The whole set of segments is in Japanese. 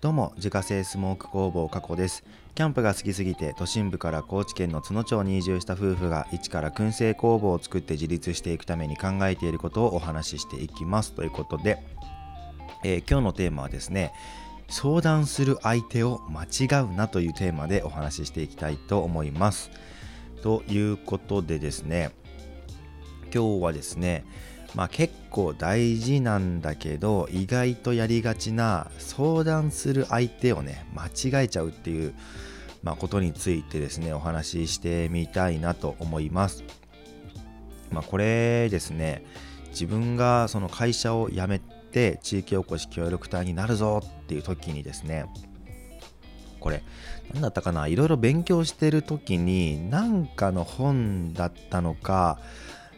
どうも自家製スモーク工房加古です。キャンプが好きすぎて都心部から高知県の津野町に移住した夫婦が一から燻製工房を作って自立していくために考えていることをお話ししていきます。ということで、えー、今日のテーマはですね相談する相手を間違うなというテーマでお話ししていきたいと思います。ということでですね今日はですねまあ結構大事なんだけど意外とやりがちな相談する相手をね間違えちゃうっていう、まあ、ことについてですねお話ししてみたいなと思います。まあ、これですね自分がその会社を辞めて地域おこし協力隊になるぞっていう時にですねこれ何だったかないろいろ勉強してる時に何かの本だったのか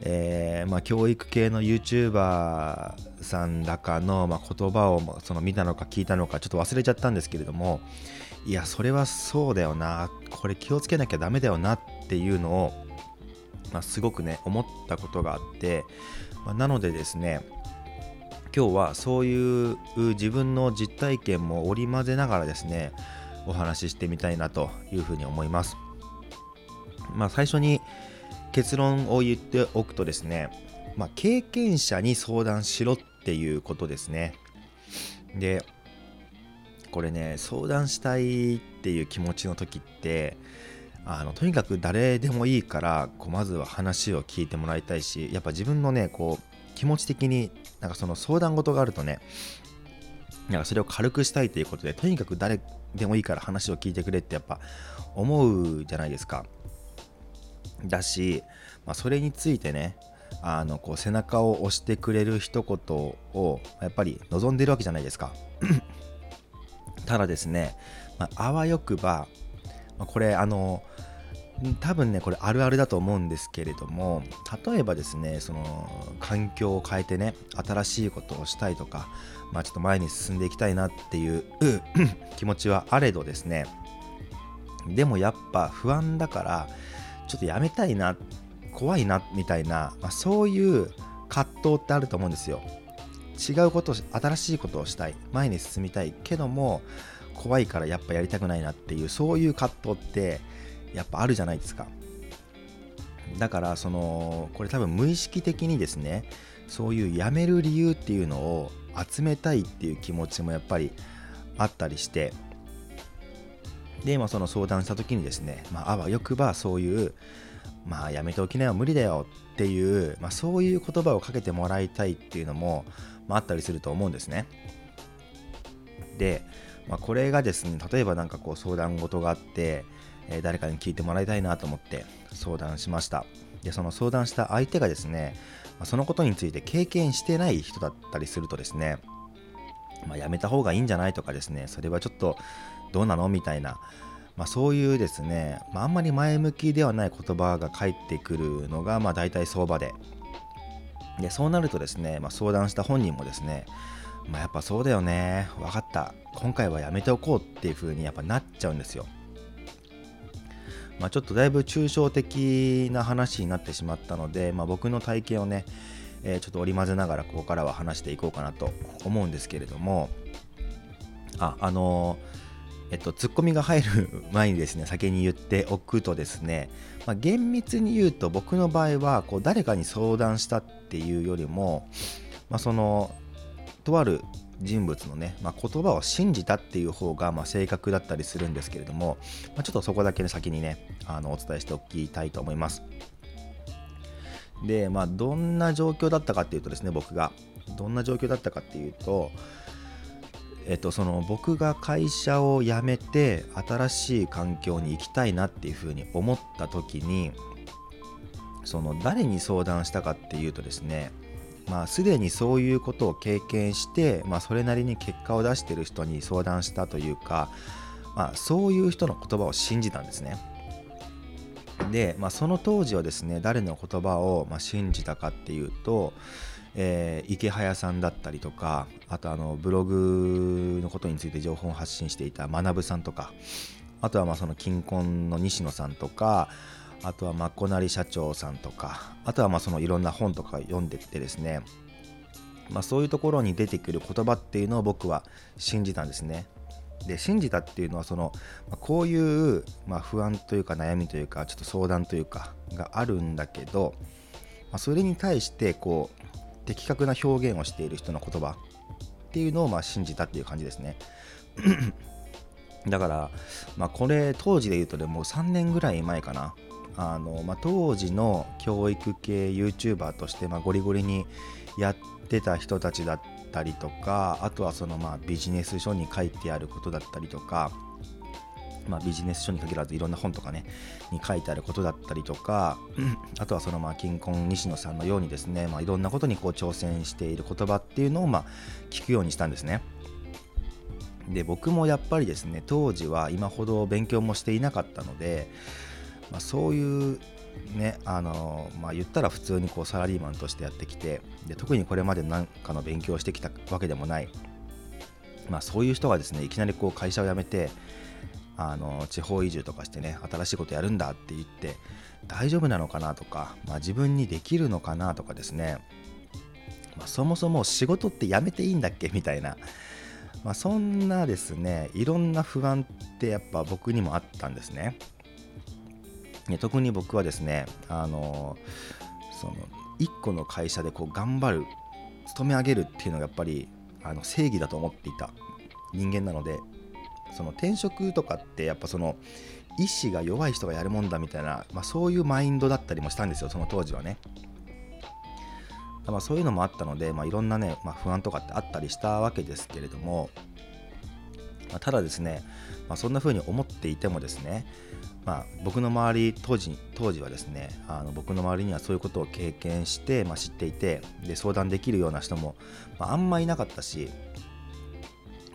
えー、まあ、教育系の YouTuber さんだかの、まあ、言葉をその見たのか聞いたのかちょっと忘れちゃったんですけれどもいやそれはそうだよなこれ気をつけなきゃダメだよなっていうのを、まあ、すごくね思ったことがあって、まあ、なのでですね今日はそういう自分の実体験も織り交ぜながらですねお話ししてみたいなというふうに思います。まあ、最初に結論を言っておくとですね、まあ、経験者に相談しろっていうことですね。で、これね、相談したいっていう気持ちの時って、あのとにかく誰でもいいからこうまずは話を聞いてもらいたいしやっぱ自分のねこう気持ち的になんかその相談事があるとねなんかそれを軽くしたいということでとにかく誰でもいいから話を聞いてくれってやっぱ思うじゃないですかだし、まあ、それについてねあのこう背中を押してくれる一言をやっぱり望んでるわけじゃないですか。ただですね、まあ、わよくば、まあ、これあの多分ねこれあるあるだと思うんですけれども例えばですねその環境を変えてね新しいことをしたいとかまあちょっと前に進んでいきたいなっていう気持ちはあれどですねでもやっぱ不安だからちょっとやめたいな怖いなみたいな、まあ、そういう葛藤ってあると思うんですよ。違うことを新しいことをしたい前に進みたいけども怖いからやっぱやりたくないなっていうそういう葛藤ってやっぱあるじゃないですか。だからそのこれ多分無意識的にですねそういうやめる理由っていうのを集めたいっていう気持ちもやっぱりあったりしてで、まあ、その相談した時にですね、まあ、あわよくばそういう、まあ、やめておきなよ、無理だよっていう、まあ、そういう言葉をかけてもらいたいっていうのも、まあ、あったりすると思うんですね。で、まあ、これがですね、例えば何かこう相談事があって、えー、誰かに聞いてもらいたいなと思って相談しました。で、その相談した相手がですね、まあ、そのことについて経験してない人だったりするとですね、まあ、やめた方がいいんじゃないとかですね、それはちょっとどうなの？みたいな、まあ、そういうですね、まあ、あんまり前向きではない言葉が返ってくるのが、まあ、大体相場で。でそうなるとですね、まあ、相談した本人もですね、まあ、やっぱそうだよね分かった今回はやめておこうっていう風にやっぱなっちゃうんですよ。まあ、ちょっとだいぶ抽象的な話になってしまったので、まあ、僕の体験をね、えー、ちょっと織り交ぜながらここからは話していこうかなと思うんですけれども。ああのーえっと、ツッコミが入る前にですね、先に言っておくとですね、まあ、厳密に言うと僕の場合は、こう誰かに相談したっていうよりも、まあ、その、とある人物のね、まあ、言葉を信じたっていう方が、ま、正確だったりするんですけれども、ま、ちょっとそこだけね、先にね、あのお伝えしておきたいと思います。で、まあ、どんな状況だったかっていうとですね、僕が。どんな状況だったかっていうと、えっと、その僕が会社を辞めて新しい環境に行きたいなっていうふうに思った時にその誰に相談したかっていうとですねまあすでにそういうことを経験して、まあ、それなりに結果を出してる人に相談したというか、まあ、そういう人の言葉を信じたんですね。で、まあ、その当時はですね誰の言葉をま信じたかっていうとえー、池早さんだったりとかあとあのブログのことについて情報を発信していた学さんとかあとはまあその金婚の西野さんとかあとはまこなり社長さんとかあとはまあそのいろんな本とか読んでってですねまあ、そういうところに出てくる言葉っていうのを僕は信じたんですね。で信じたっていうのはその、まあ、こういう、まあ、不安というか悩みというかちょっと相談というかがあるんだけど、まあ、それに対してこう的確な表現をしている人の言葉っていうのをまあ信じたっていう感じですね。だから、まあ、これ当時で言うとでもう3年ぐらい前かな。あの、まあ、当時の教育系 YouTuber として、まあ、ゴリゴリにやってた人たちだったりとかあとはそのまあビジネス書に書いてあることだったりとかまあ、ビジネス書に限らずいろんな本とかねに書いてあることだったりとか あとはそのまあ金婚西野さんのようにですね、まあ、いろんなことにこう挑戦している言葉っていうのをまあ聞くようにしたんですね。で僕もやっぱりですね当時は今ほど勉強もしていなかったので、まあ、そういうねあのまあ言ったら普通にこうサラリーマンとしてやってきてで特にこれまで何かの勉強をしてきたわけでもない、まあ、そういう人がですねいきなりこう会社を辞めてあの地方移住とかしてね新しいことやるんだって言って大丈夫なのかなとか、まあ、自分にできるのかなとかですね、まあ、そもそも仕事ってやめていいんだっけみたいな、まあ、そんなですねいろんな不安ってやっぱ僕にもあったんですね。特に僕はですねあのその1個の会社でこう頑張る勤め上げるっていうのがやっぱりあの正義だと思っていた人間なのでその転職とかってやっぱその意志が弱い人がやるもんだみたいな、まあ、そういうマインドだったりもしたんですよその当時はね。まあ、そういうのもあったので、まあ、いろんなね、まあ、不安とかってあったりしたわけですけれども、まあ、ただですね、まあ、そんな風に思っていてもですね、まあ、僕の周り当時当時はですねあの僕の周りにはそういうことを経験して、まあ、知っていてで相談できるような人も、まあ、あんまいなかったし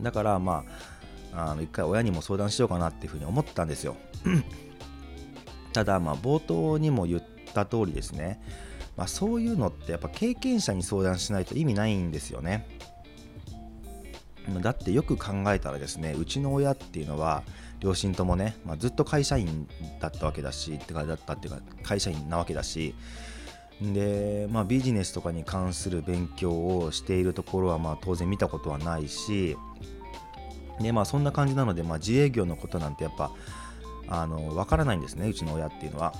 だからまああの一回親にも相談しようかなっていうふうに思ったんですよ。ただまあ冒頭にも言った通りですね、まあ、そういうのってやっぱ経験者に相談しないと意味ないんですよね。だってよく考えたらですねうちの親っていうのは両親ともね、まあ、ずっと会社員だったわけだしってかだったっていうか会社員なわけだしで、まあ、ビジネスとかに関する勉強をしているところはまあ当然見たことはないしでまあそんな感じなので、まあ、自営業のことなんてやっぱあの分からないんですねうちの親っていうのは。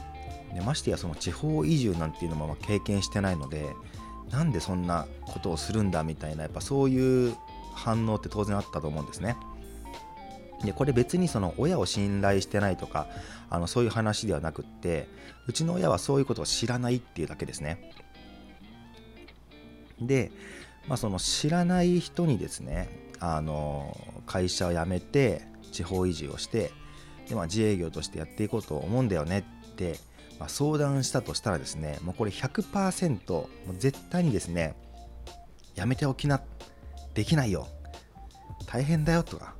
でましてやその地方移住なんていうのも経験してないのでなんでそんなことをするんだみたいなやっぱそういう反応って当然あったと思うんですね。でこれ別にその親を信頼してないとかあのそういう話ではなくってうちの親はそういうことを知らないっていうだけですね。で、まあ、その知らない人にですねあの会社を辞めて地方移住をしてで、まあ、自営業としてやっていこうと思うんだよねって、まあ、相談したとしたらですねもうこれ100%もう絶対にですねやめておきなできないよ。大変だよとか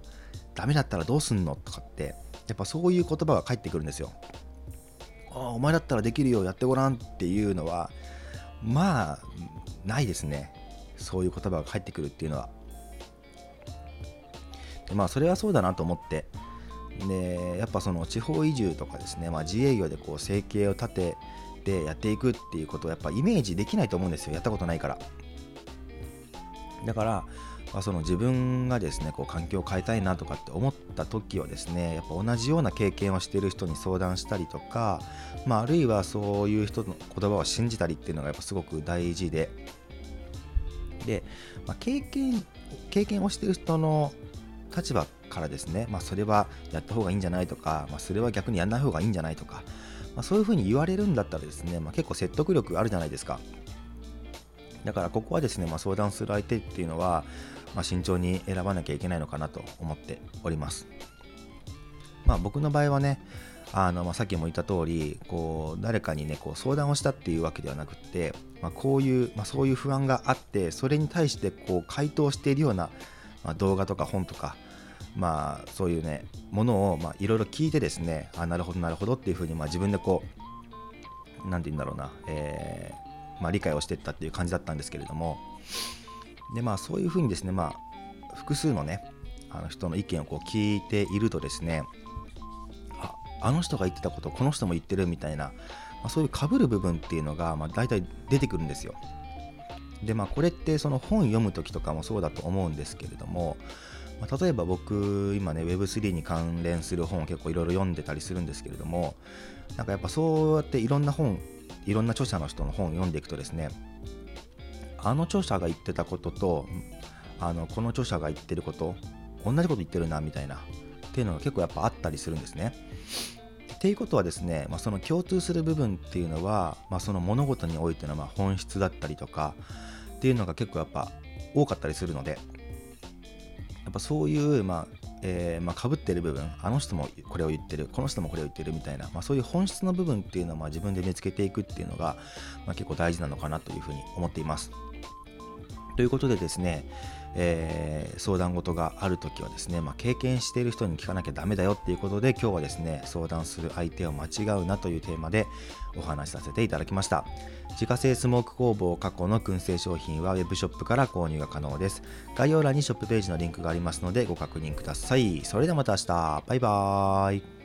ダメだったらどうすんのとかってやっぱそういう言葉が返ってくるんですよ。ああお前だったらできるよやってごらんっていうのはまあないですね。そういう言葉が返ってくるっていうのは。まあそれはそうだなと思って。でやっぱその地方移住とかですね、まあ、自営業でこう生計を立ててやっていくっていうことをやっぱイメージできないと思うんですよ。やったことないから。だから、まあ、その自分がですねこう環境を変えたいなとかって思った時はですねやっぱ同じような経験をしている人に相談したりとか、まあ、あるいはそういう人の言葉を信じたりっていうのがやっぱすごく大事で。で、まあ、経験経験をしている人の立場からですね、まあ、それはやった方がいいんじゃないとか、まあ、それは逆にやんない方がいいんじゃないとか、まあ、そういうふうに言われるんだったらですね、まあ、結構説得力あるじゃないですか。だからここはですね、まあ、相談する相手っていうのは、まあ、慎重に選ばなきゃいけないのかなと思っております。まあ、僕の場合はね、あのまあ、さっきも言った通りこり誰かにねこう相談をしたっていうわけではなくて、まあ、こういう、まあ、そういう不安があってそれに対してこう回答しているような、まあ、動画とか本とか、まあ、そういうねものをいろいろ聞いてですねあなるほどなるほどっていうふうに、まあ、自分でこう何て言うんだろうな、えー、まあ、理解をしていったっていう感じだったんですけれどもでまあそういうふうにですねまあ複数のねあの人の意見をこう聞いているとですねああの人が言ってたことこの人も言ってるみたいな、まあ、そういうかぶる部分っていうのが、まあ、大体出てくるんですよ。でまあこれってその本読む時とかもそうだと思うんですけれどもまあ、例えば僕今ね Web3 に関連する本を結構いろいろ読んでたりするんですけれどもなんかやっぱそうやっていろんな本いろんな著者の人の本を読んでいくとですねあの著者が言ってたこととあのこの著者が言ってること同じこと言ってるなみたいなっていうのが結構やっぱあったりするんですね。っていうことはですね、まあ、その共通する部分っていうのは、まあ、その物事においてのま本質だったりとかっていうのが結構やっぱ多かったりするのでやっぱそういう、まあえー、まあ、被ってる部分あの人もこれを言ってるこの人もこれを言ってるみたいな、まあ、そういう本質の部分っていうのをまあ自分で見つけていくっていうのが、ま結構大事なのかなというふうに思っています。ということでですね、えー、相談事がある時はですね、まあ、経験している人に聞かなきゃダメだよっていうことで今日はですね相談する相手を間違うなというテーマでお話しさせていただきました。自家製スモーク工房過去の燻製商品は Web ショップから購入が可能です。概要欄にショップページのリンクがありますのでご確認ください。それではまた明日。バイバーイ。